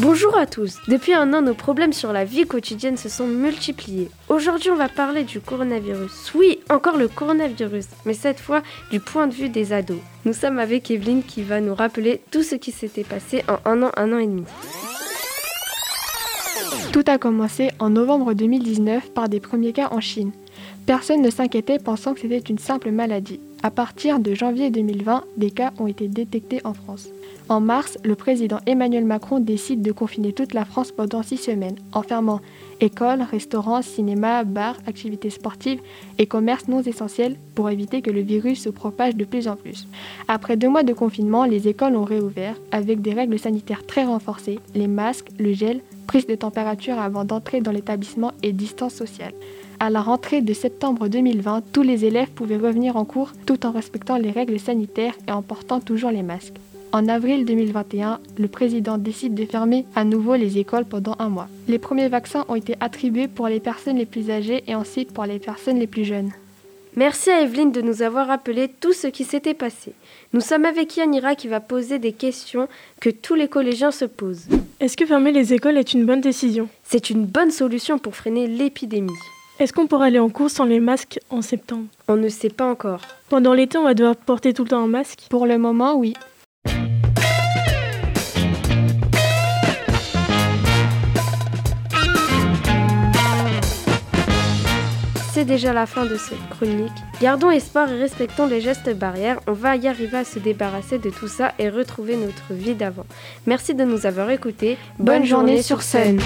Bonjour à tous. Depuis un an, nos problèmes sur la vie quotidienne se sont multipliés. Aujourd'hui, on va parler du coronavirus. Oui, encore le coronavirus, mais cette fois du point de vue des ados. Nous sommes avec Evelyne qui va nous rappeler tout ce qui s'était passé en un an, un an et demi. Tout a commencé en novembre 2019 par des premiers cas en Chine. Personne ne s'inquiétait pensant que c'était une simple maladie. À partir de janvier 2020, des cas ont été détectés en France. En mars, le président Emmanuel Macron décide de confiner toute la France pendant six semaines, en fermant écoles, restaurants, cinémas, bars, activités sportives et commerces non essentiels pour éviter que le virus se propage de plus en plus. Après deux mois de confinement, les écoles ont réouvert avec des règles sanitaires très renforcées, les masques, le gel, prise de température avant d'entrer dans l'établissement et distance sociale. À la rentrée de septembre 2020, tous les élèves pouvaient revenir en cours tout en respectant les règles sanitaires et en portant toujours les masques. En avril 2021, le président décide de fermer à nouveau les écoles pendant un mois. Les premiers vaccins ont été attribués pour les personnes les plus âgées et ensuite pour les personnes les plus jeunes. Merci à Evelyne de nous avoir rappelé tout ce qui s'était passé. Nous sommes avec Yanira qui va poser des questions que tous les collégiens se posent. Est-ce que fermer les écoles est une bonne décision? C'est une bonne solution pour freiner l'épidémie. Est-ce qu'on pourra aller en cours sans les masques en septembre? On ne sait pas encore. Pendant l'été, on va devoir porter tout le temps un masque? Pour le moment, oui. C'est déjà la fin de cette chronique. Gardons espoir et respectons les gestes barrières. On va y arriver à se débarrasser de tout ça et retrouver notre vie d'avant. Merci de nous avoir écoutés. Bonne, journée, sur scène.